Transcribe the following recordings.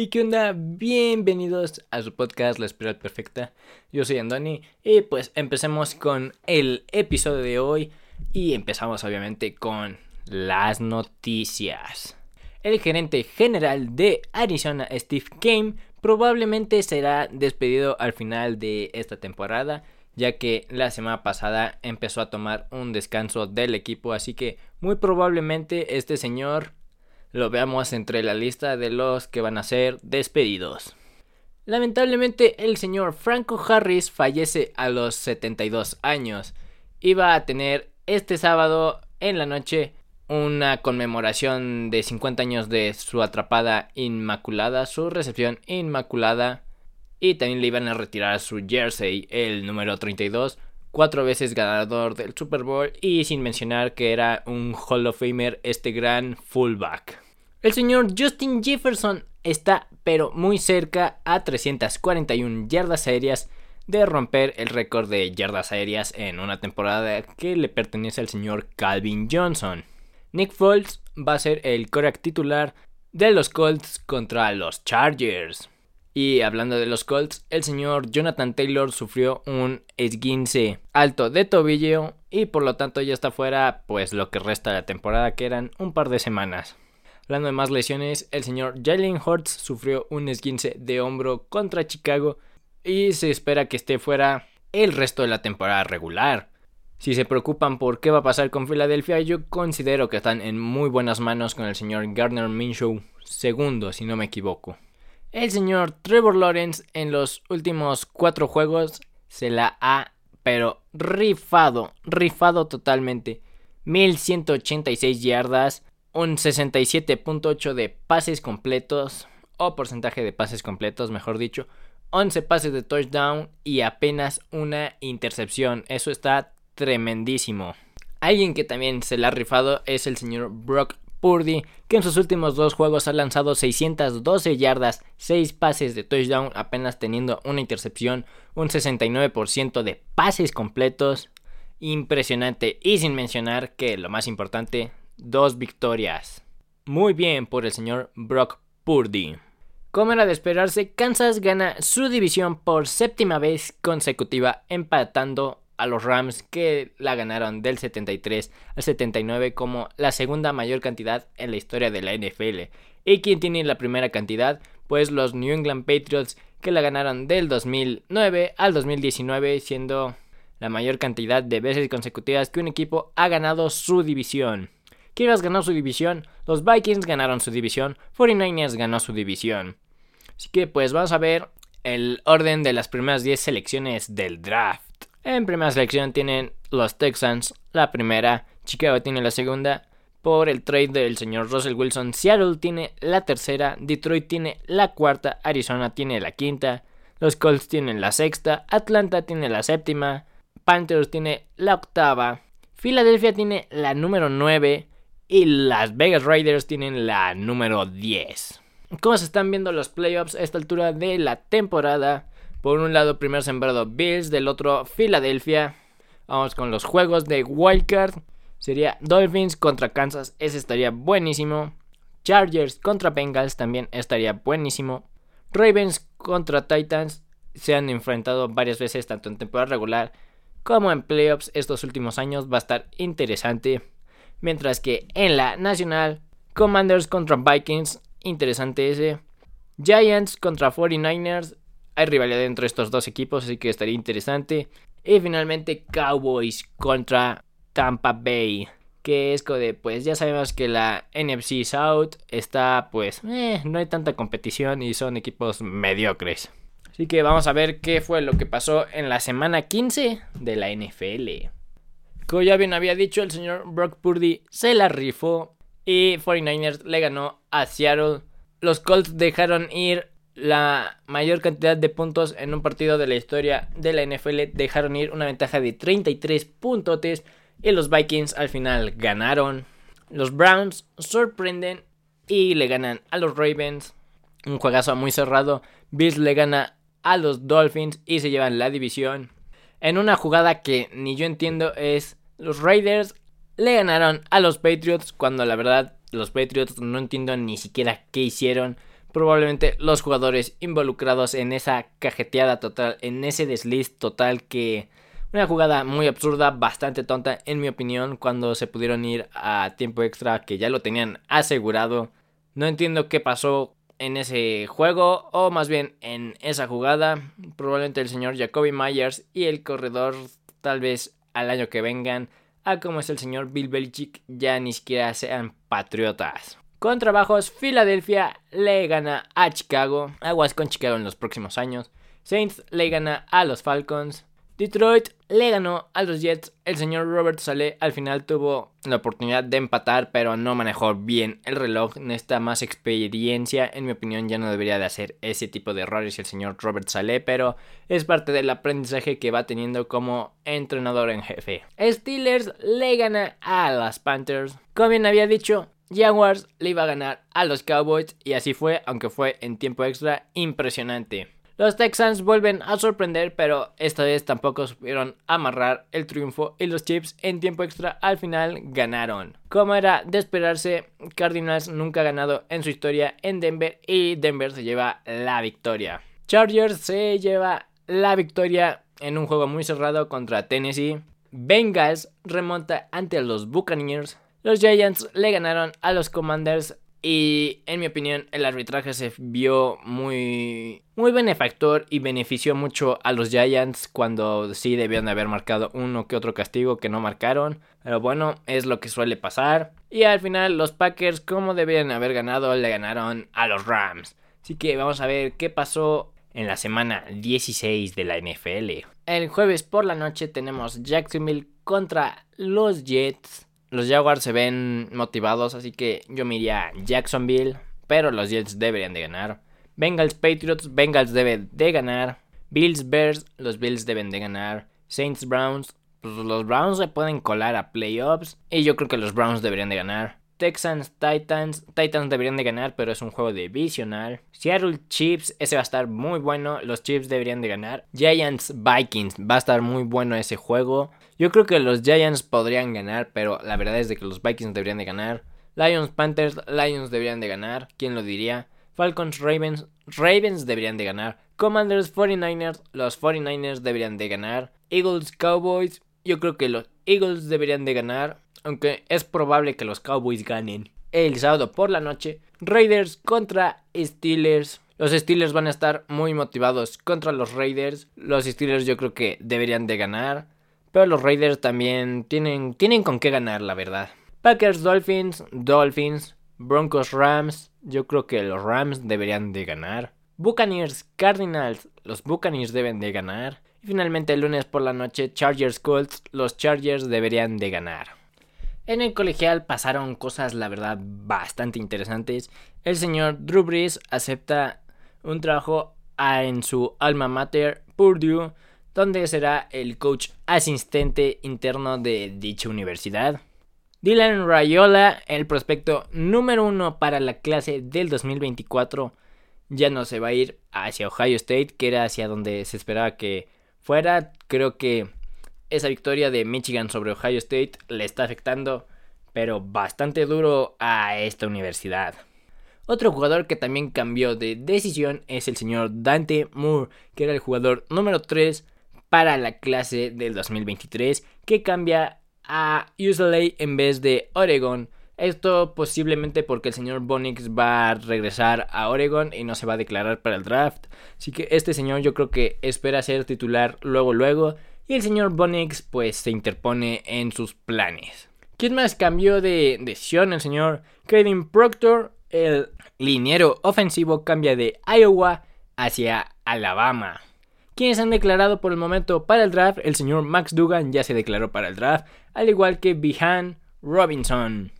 Hey, ¿qué onda? Bienvenidos a su podcast La Espiral Perfecta. Yo soy Andoni y pues empecemos con el episodio de hoy y empezamos obviamente con las noticias. El gerente general de Arizona, Steve Kane, probablemente será despedido al final de esta temporada ya que la semana pasada empezó a tomar un descanso del equipo, así que muy probablemente este señor lo veamos entre la lista de los que van a ser despedidos. Lamentablemente el señor Franco Harris fallece a los 72 años. Iba a tener este sábado en la noche una conmemoración de 50 años de su atrapada inmaculada, su recepción inmaculada. Y también le iban a retirar su jersey, el número 32, cuatro veces ganador del Super Bowl y sin mencionar que era un Hall of Famer este gran fullback. El señor Justin Jefferson está pero muy cerca a 341 yardas aéreas de romper el récord de yardas aéreas en una temporada que le pertenece al señor Calvin Johnson. Nick Foles va a ser el coreback titular de los Colts contra los Chargers. Y hablando de los Colts, el señor Jonathan Taylor sufrió un esguince alto de tobillo y por lo tanto ya está fuera pues lo que resta de la temporada que eran un par de semanas. Hablando de más lesiones, el señor Jalen Hurts sufrió un esguince de hombro contra Chicago y se espera que esté fuera el resto de la temporada regular. Si se preocupan por qué va a pasar con Filadelfia, yo considero que están en muy buenas manos con el señor Gardner Minshew, segundo si no me equivoco. El señor Trevor Lawrence en los últimos cuatro juegos se la ha, pero rifado, rifado totalmente. 1186 yardas, un 67.8 de pases completos, o porcentaje de pases completos, mejor dicho. 11 pases de touchdown y apenas una intercepción. Eso está tremendísimo. Alguien que también se la ha rifado es el señor Brock Purdy, que en sus últimos dos juegos ha lanzado 612 yardas, 6 pases de touchdown, apenas teniendo una intercepción, un 69% de pases completos. Impresionante. Y sin mencionar que lo más importante, dos victorias. Muy bien por el señor Brock Purdy. Como era de esperarse, Kansas gana su división por séptima vez consecutiva, empatando a los Rams que la ganaron del 73 al 79 como la segunda mayor cantidad en la historia de la NFL. ¿Y quién tiene la primera cantidad? Pues los New England Patriots que la ganaron del 2009 al 2019 siendo la mayor cantidad de veces consecutivas que un equipo ha ganado su división. ¿Quién ganó su división? Los Vikings ganaron su división, 49ers ganó su división. Así que pues vamos a ver el orden de las primeras 10 selecciones del draft. En primera selección tienen los Texans, la primera, Chicago tiene la segunda, por el trade del señor Russell Wilson, Seattle tiene la tercera, Detroit tiene la cuarta, Arizona tiene la quinta, los Colts tienen la sexta, Atlanta tiene la séptima, Panthers tiene la octava, Philadelphia tiene la número 9 y las Vegas Raiders tienen la número 10. ¿Cómo se están viendo los playoffs a esta altura de la temporada? Por un lado, primer sembrado Bills, del otro Philadelphia. Vamos con los juegos de Wildcard. Sería Dolphins contra Kansas, ese estaría buenísimo. Chargers contra Bengals también estaría buenísimo. Ravens contra Titans se han enfrentado varias veces tanto en temporada regular como en playoffs estos últimos años. Va a estar interesante. Mientras que en la nacional, Commanders contra Vikings, interesante ese. Giants contra 49ers, hay rivalidad entre estos dos equipos, así que estaría interesante. Y finalmente Cowboys contra Tampa Bay. Que es de, pues ya sabemos que la NFC South está, pues, eh, no hay tanta competición y son equipos mediocres. Así que vamos a ver qué fue lo que pasó en la semana 15 de la NFL. Como ya bien había dicho, el señor Brock Purdy se la rifó y 49ers le ganó a Seattle. Los Colts dejaron ir la mayor cantidad de puntos en un partido de la historia de la NFL. Dejaron ir una ventaja de 33 puntotes y los Vikings al final ganaron. Los Browns sorprenden y le ganan a los Ravens. Un juegazo muy cerrado. Bills le gana a los Dolphins y se llevan la división. En una jugada que ni yo entiendo es los Raiders le ganaron a los Patriots cuando la verdad los Patriots no entiendo ni siquiera qué hicieron probablemente los jugadores involucrados en esa cajeteada total, en ese desliz total que una jugada muy absurda, bastante tonta en mi opinión, cuando se pudieron ir a tiempo extra que ya lo tenían asegurado. No entiendo qué pasó en ese juego, o más bien en esa jugada. Probablemente el señor Jacoby Myers y el corredor, tal vez al año que vengan, a como es el señor Bill Belichick, ya ni siquiera sean patriotas. Con trabajos, Filadelfia le gana a Chicago. Aguas con Chicago en los próximos años. Saints le gana a los Falcons. Detroit le ganó a los Jets. El señor Robert Saleh al final tuvo la oportunidad de empatar, pero no manejó bien el reloj. Necesita más experiencia. En mi opinión, ya no debería de hacer ese tipo de errores el señor Robert Saleh, pero es parte del aprendizaje que va teniendo como entrenador en jefe. Steelers le gana a las Panthers. Como bien había dicho, Jaguars le iba a ganar a los Cowboys y así fue, aunque fue en tiempo extra impresionante. Los Texans vuelven a sorprender, pero esta vez tampoco supieron amarrar el triunfo y los Chips en tiempo extra al final ganaron. Como era de esperarse, Cardinals nunca ha ganado en su historia en Denver y Denver se lleva la victoria. Chargers se lleva la victoria en un juego muy cerrado contra Tennessee. Bengals remonta ante los Buccaneers. Los Giants le ganaron a los Commanders y en mi opinión, el arbitraje se vio muy, muy benefactor y benefició mucho a los Giants cuando sí debían de haber marcado uno que otro castigo que no marcaron. Pero bueno, es lo que suele pasar. Y al final, los Packers, como debían haber ganado, le ganaron a los Rams. Así que vamos a ver qué pasó en la semana 16 de la NFL. El jueves por la noche tenemos Jacksonville contra los Jets. Los Jaguars se ven motivados, así que yo me iría a Jacksonville, pero los Jets deberían de ganar. Bengals Patriots, Bengals deben de ganar. Bills Bears, los Bills deben de ganar. Saints Browns, pues los Browns se pueden colar a playoffs y yo creo que los Browns deberían de ganar. Texans Titans, Titans deberían de ganar, pero es un juego divisional. Seattle Chiefs, ese va a estar muy bueno, los Chiefs deberían de ganar. Giants Vikings, va a estar muy bueno ese juego. Yo creo que los Giants podrían ganar, pero la verdad es de que los Vikings deberían de ganar. Lions Panthers, Lions deberían de ganar, ¿quién lo diría? Falcons Ravens, Ravens deberían de ganar. Commanders 49ers, los 49ers deberían de ganar. Eagles Cowboys, yo creo que los Eagles deberían de ganar, aunque es probable que los Cowboys ganen. El sábado por la noche, Raiders contra Steelers. Los Steelers van a estar muy motivados contra los Raiders. Los Steelers yo creo que deberían de ganar. Pero los Raiders también tienen, tienen con qué ganar, la verdad. Packers, Dolphins, Dolphins, Broncos, Rams. Yo creo que los Rams deberían de ganar. Buccaneers, Cardinals. Los Buccaneers deben de ganar. Y finalmente el lunes por la noche, Chargers, Colts. Los Chargers deberían de ganar. En el colegial pasaron cosas, la verdad, bastante interesantes. El señor Drew Brees acepta un trabajo en su alma mater, Purdue donde será el coach asistente interno de dicha universidad. Dylan Rayola, el prospecto número uno para la clase del 2024, ya no se va a ir hacia Ohio State, que era hacia donde se esperaba que fuera. Creo que esa victoria de Michigan sobre Ohio State le está afectando, pero bastante duro a esta universidad. Otro jugador que también cambió de decisión es el señor Dante Moore, que era el jugador número 3 para la clase del 2023 que cambia a UCLA en vez de Oregon. Esto posiblemente porque el señor Bonix va a regresar a Oregon y no se va a declarar para el draft. Así que este señor yo creo que espera ser titular luego luego. Y el señor Bonix pues se interpone en sus planes. ¿Quién más cambió de decisión? El señor Kevin Proctor, el liniero ofensivo, cambia de Iowa hacia Alabama. Quienes han declarado por el momento para el draft, el señor Max Dugan ya se declaró para el draft, al igual que Bihan Robinson.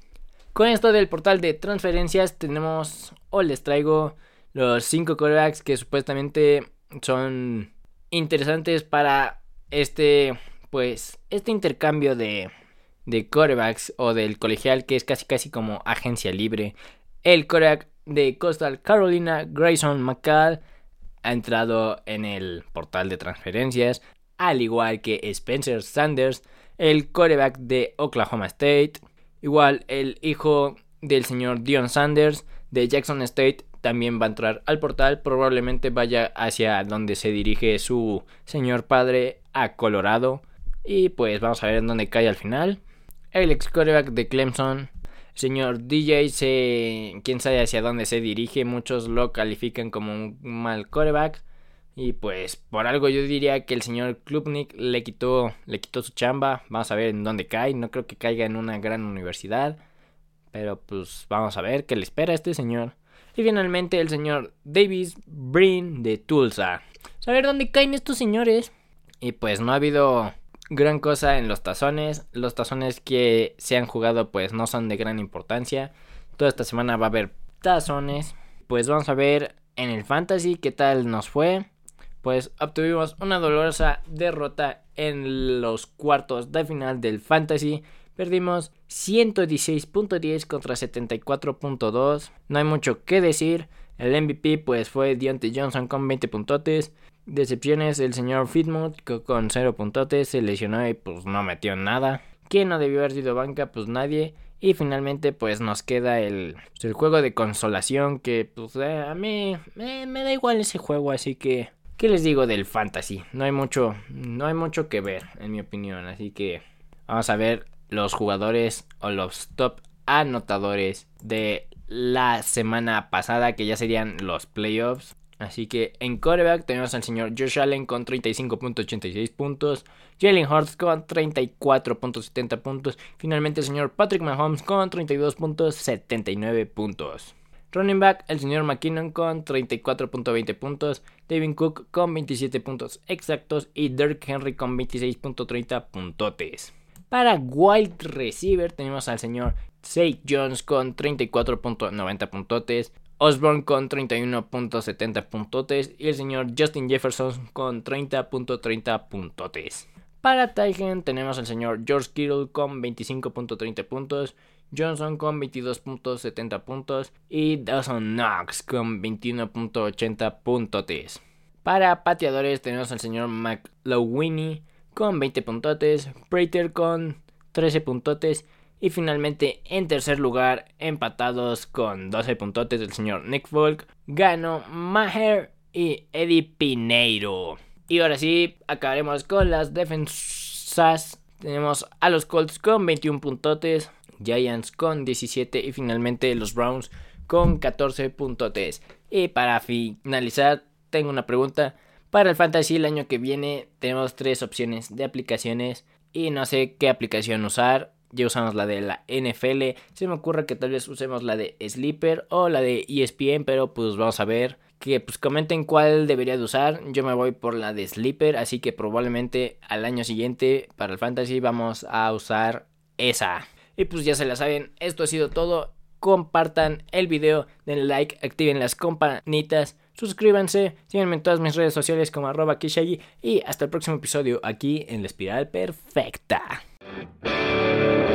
Con esto del portal de transferencias tenemos o les traigo los 5 corebacks que supuestamente son interesantes para este pues este intercambio de de corebacks o del colegial que es casi casi como agencia libre. El coreback de Coastal Carolina, Grayson McCall, ha entrado en el portal de transferencias, al igual que Spencer Sanders, el coreback de Oklahoma State, igual el hijo del señor Dion Sanders de Jackson State también va a entrar al portal, probablemente vaya hacia donde se dirige su señor padre a Colorado. Y pues vamos a ver en dónde cae al final. El ex coreback de Clemson, señor DJ, se, quién sabe hacia dónde se dirige. Muchos lo califican como un mal coreback. Y pues por algo yo diría que el señor Klubnik le quitó, le quitó su chamba. Vamos a ver en dónde cae. No creo que caiga en una gran universidad. Pero pues vamos a ver qué le espera a este señor. Y finalmente el señor Davis Brin de Tulsa. A ver dónde caen estos señores. Y pues no ha habido gran cosa en los tazones. Los tazones que se han jugado pues no son de gran importancia. Toda esta semana va a haber tazones. Pues vamos a ver en el fantasy qué tal nos fue pues obtuvimos una dolorosa derrota en los cuartos de final del Fantasy. Perdimos 116.10 contra 74.2. No hay mucho que decir. El MVP pues fue Deontay Johnson con 20 puntotes. Decepciones el señor Fitmouth con 0 puntotes. Se lesionó y pues no metió nada. ¿Quién no debió haber sido banca? Pues nadie. Y finalmente pues nos queda el, pues, el juego de consolación que pues eh, a mí me da igual ese juego así que ¿Qué les digo del fantasy? No hay mucho, no hay mucho que ver, en mi opinión. Así que vamos a ver los jugadores o los top anotadores de la semana pasada, que ya serían los playoffs. Así que en quarterback tenemos al señor Josh Allen con 35.86 puntos, Jalen Hurts con 34.70 puntos, finalmente el señor Patrick Mahomes con 32.79 puntos. Running back, el señor McKinnon con 34.20 puntos, David Cook con 27 puntos exactos y Dirk Henry con 26.30 puntotes. Para wide receiver tenemos al señor Zay Jones con 34.90 puntotes, Osborne con 31.70 puntotes y el señor Justin Jefferson con 30.30 puntotes. Para Titan tenemos al señor George Kittle con 25.30 puntos, Johnson con 22.70 puntos y Dawson Knox con 21.80 puntotes. Para pateadores tenemos al señor McLaughlin con 20 puntotes, Prater con 13 puntotes y finalmente en tercer lugar empatados con 12 puntotes el señor Nick Folk, Gano, Maher y Eddie Pineiro. Y ahora sí, acabaremos con las defensas. Tenemos a los Colts con 21 puntotes, Giants con 17 y finalmente los Browns con 14 puntotes. Y para finalizar, tengo una pregunta. Para el fantasy el año que viene tenemos tres opciones de aplicaciones y no sé qué aplicación usar. Ya usamos la de la NFL. Se me ocurre que tal vez usemos la de Sleeper o la de ESPN, pero pues vamos a ver. Que pues comenten cuál debería de usar. Yo me voy por la de Sleeper, así que probablemente al año siguiente para el fantasy vamos a usar esa. Y pues ya se la saben, esto ha sido todo. Compartan el video, den like, activen las campanitas, suscríbanse, síganme en todas mis redes sociales como arroba Kishagi y hasta el próximo episodio aquí en la espiral perfecta. Thank you.